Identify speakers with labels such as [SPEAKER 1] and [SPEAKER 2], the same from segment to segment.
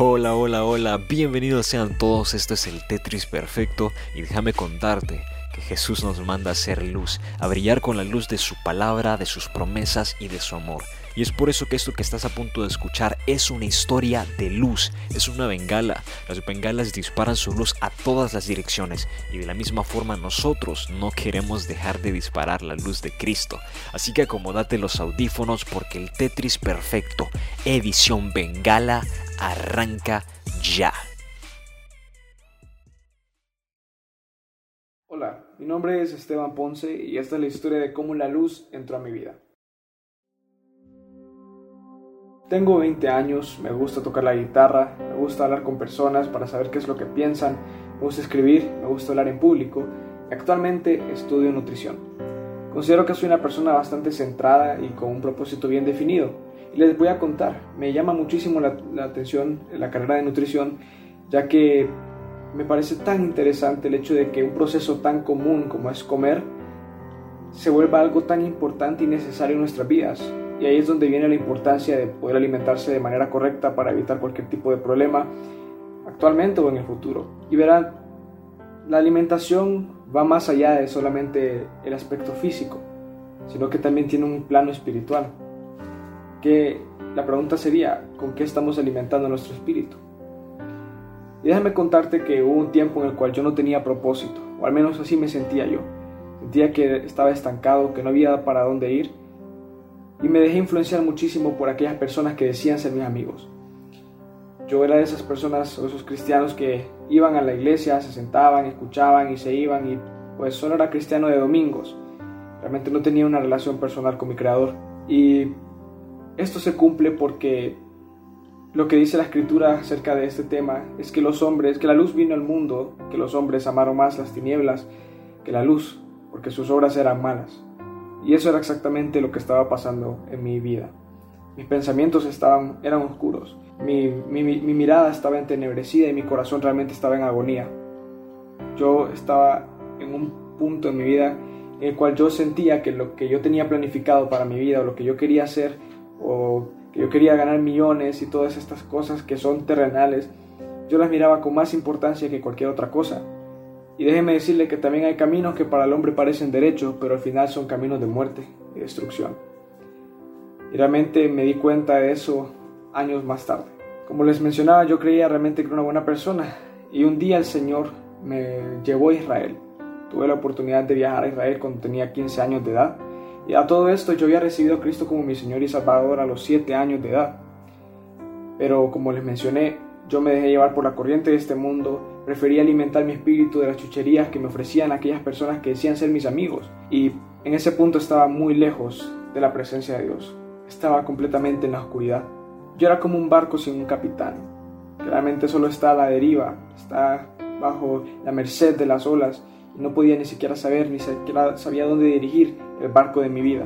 [SPEAKER 1] Hola, hola, hola, bienvenidos sean todos, esto es el Tetris Perfecto y déjame contarte que Jesús nos manda a ser luz, a brillar con la luz de su palabra, de sus promesas y de su amor. Y es por eso que esto que estás a punto de escuchar es una historia de luz, es una bengala. Las bengalas disparan su luz a todas las direcciones y de la misma forma nosotros no queremos dejar de disparar la luz de Cristo. Así que acomódate los audífonos porque el Tetris Perfecto, edición bengala, arranca ya.
[SPEAKER 2] Hola, mi nombre es Esteban Ponce y esta es la historia de cómo la luz entró a mi vida. Tengo 20 años, me gusta tocar la guitarra, me gusta hablar con personas para saber qué es lo que piensan, me gusta escribir, me gusta hablar en público actualmente estudio nutrición. Considero que soy una persona bastante centrada y con un propósito bien definido. Y les voy a contar, me llama muchísimo la atención la carrera de nutrición, ya que me parece tan interesante el hecho de que un proceso tan común como es comer se vuelva algo tan importante y necesario en nuestras vidas. Y ahí es donde viene la importancia de poder alimentarse de manera correcta para evitar cualquier tipo de problema actualmente o en el futuro. Y verán, la alimentación va más allá de solamente el aspecto físico, sino que también tiene un plano espiritual. Que la pregunta sería, ¿con qué estamos alimentando nuestro espíritu? Y déjame contarte que hubo un tiempo en el cual yo no tenía propósito, o al menos así me sentía yo. Sentía que estaba estancado, que no había para dónde ir, y me dejé influenciar muchísimo por aquellas personas que decían ser mis amigos. Yo era de esas personas o esos cristianos que iban a la iglesia, se sentaban, escuchaban y se iban y pues solo era cristiano de domingos. Realmente no tenía una relación personal con mi creador. Y esto se cumple porque lo que dice la escritura acerca de este tema es que los hombres, que la luz vino al mundo, que los hombres amaron más las tinieblas que la luz, porque sus obras eran malas. Y eso era exactamente lo que estaba pasando en mi vida. Mis pensamientos estaban, eran oscuros, mi, mi, mi mirada estaba entenebrecida y mi corazón realmente estaba en agonía. Yo estaba en un punto en mi vida en el cual yo sentía que lo que yo tenía planificado para mi vida o lo que yo quería hacer o que yo quería ganar millones y todas estas cosas que son terrenales, yo las miraba con más importancia que cualquier otra cosa. Y déjeme decirle que también hay caminos que para el hombre parecen derechos, pero al final son caminos de muerte y destrucción. Y realmente me di cuenta de eso años más tarde. Como les mencionaba, yo creía realmente que era una buena persona. Y un día el Señor me llevó a Israel. Tuve la oportunidad de viajar a Israel cuando tenía 15 años de edad. Y a todo esto yo había recibido a Cristo como mi Señor y Salvador a los 7 años de edad. Pero como les mencioné, yo me dejé llevar por la corriente de este mundo, preferí alimentar mi espíritu de las chucherías que me ofrecían aquellas personas que decían ser mis amigos, y en ese punto estaba muy lejos de la presencia de Dios. Estaba completamente en la oscuridad. Yo era como un barco sin un capitán, Claramente solo está a la deriva, está bajo la merced de las olas, y no podía ni siquiera saber, ni siquiera sabía dónde dirigir el barco de mi vida.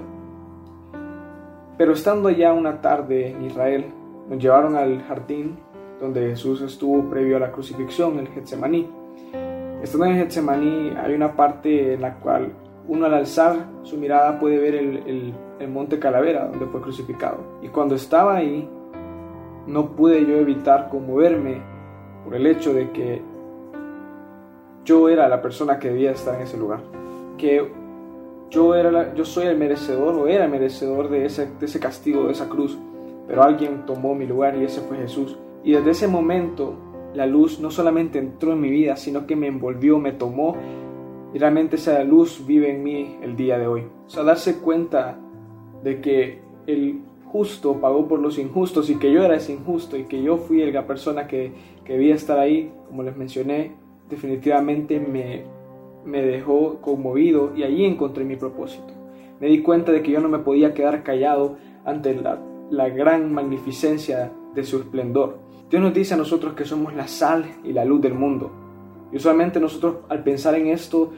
[SPEAKER 2] Pero estando ya una tarde en Israel, nos llevaron al jardín donde Jesús estuvo previo a la crucifixión, el Getsemaní. Estando en el Getsemaní hay una parte en la cual uno al alzar su mirada puede ver el, el, monte Calavera donde fue crucificado. Y cuando estaba ahí, no pude yo evitar conmoverme por el hecho de que yo era la persona que debía estar en ese lugar. Que yo, era yo soy el merecedor o era merecedor de ese, de ese castigo, de esa cruz. Pero alguien tomó mi lugar y ese fue Jesús. Y desde ese momento la luz no solamente entró en mi vida, sino que me envolvió, me tomó y realmente esa luz vive en mí el día de hoy. O sea, darse cuenta de que el justo pagó por los injustos y que yo era ese injusto y que yo fui la persona que, que debía estar ahí, como les mencioné, definitivamente me, me dejó conmovido y allí encontré mi propósito. Me di cuenta de que yo no me podía quedar callado ante la, la gran magnificencia de su esplendor. Dios nos dice a nosotros que somos la sal y la luz del mundo. Y usualmente nosotros al pensar en esto,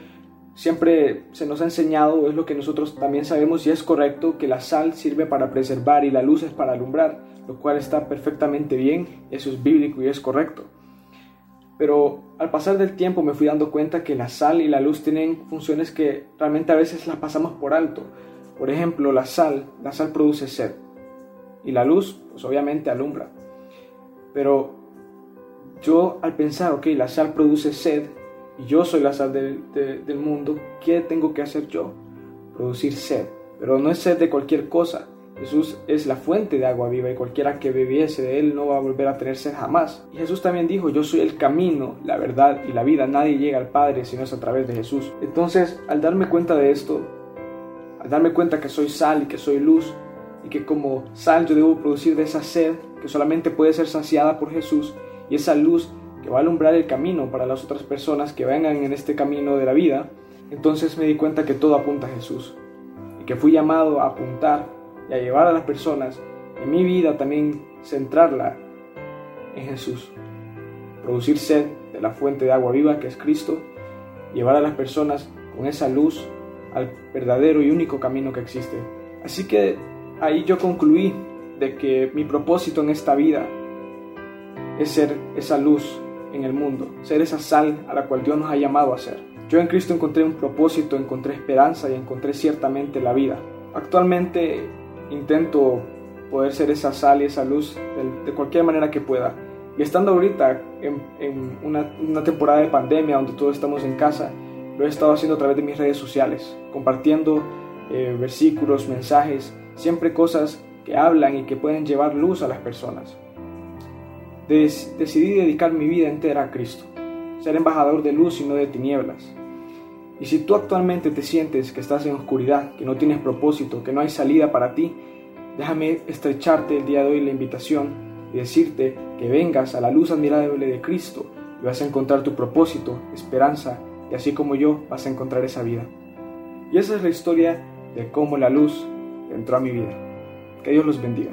[SPEAKER 2] siempre se nos ha enseñado, es lo que nosotros también sabemos y es correcto, que la sal sirve para preservar y la luz es para alumbrar, lo cual está perfectamente bien, eso es bíblico y es correcto. Pero al pasar del tiempo me fui dando cuenta que la sal y la luz tienen funciones que realmente a veces las pasamos por alto. Por ejemplo, la sal, la sal produce sed y la luz, pues obviamente alumbra. Pero yo al pensar, ok, la sal produce sed y yo soy la sal del mundo, ¿qué tengo que hacer yo? Producir sed. Pero no es sed de cualquier cosa. Jesús es la fuente de agua viva y cualquiera que bebiese de él no va a volver a tener sed jamás. Y Jesús también dijo, yo soy el camino, la verdad y la vida. Nadie llega al Padre si no es a través de Jesús. Entonces, al darme cuenta de esto, al darme cuenta que soy sal y que soy luz, y que como sal yo debo producir de esa sed que solamente puede ser saciada por Jesús, y esa luz que va a alumbrar el camino para las otras personas que vengan en este camino de la vida, entonces me di cuenta que todo apunta a Jesús y que fui llamado a apuntar y a llevar a las personas en mi vida también centrarla en Jesús. Producir sed de la fuente de agua viva que es Cristo, llevar a las personas con esa luz al verdadero y único camino que existe. Así que ahí yo concluí de que mi propósito en esta vida es ser esa luz en el mundo, ser esa sal a la cual Dios nos ha llamado a ser. Yo en Cristo encontré un propósito, encontré esperanza y encontré ciertamente la vida. Actualmente intento poder ser esa sal y esa luz de, cualquier manera que pueda. Y estando ahorita en, una, temporada de pandemia donde todos estamos en casa, lo he estado haciendo a través de mis redes sociales, compartiendo eh, versículos, mensajes, siempre cosas que hablan y que pueden llevar luz a las personas. decidí dedicar mi vida entera a Cristo, ser embajador de luz y no de tinieblas. Y si tú actualmente te sientes que estás en oscuridad, que no tienes propósito, que no hay salida para ti, déjame estrecharte el día de hoy la invitación y decirte que vengas a la luz admirable de Cristo y vas a encontrar tu propósito, esperanza y así como yo vas a encontrar esa vida. Y esa es la historia de cómo la luz entró a mi vida. Que Dios los bendiga.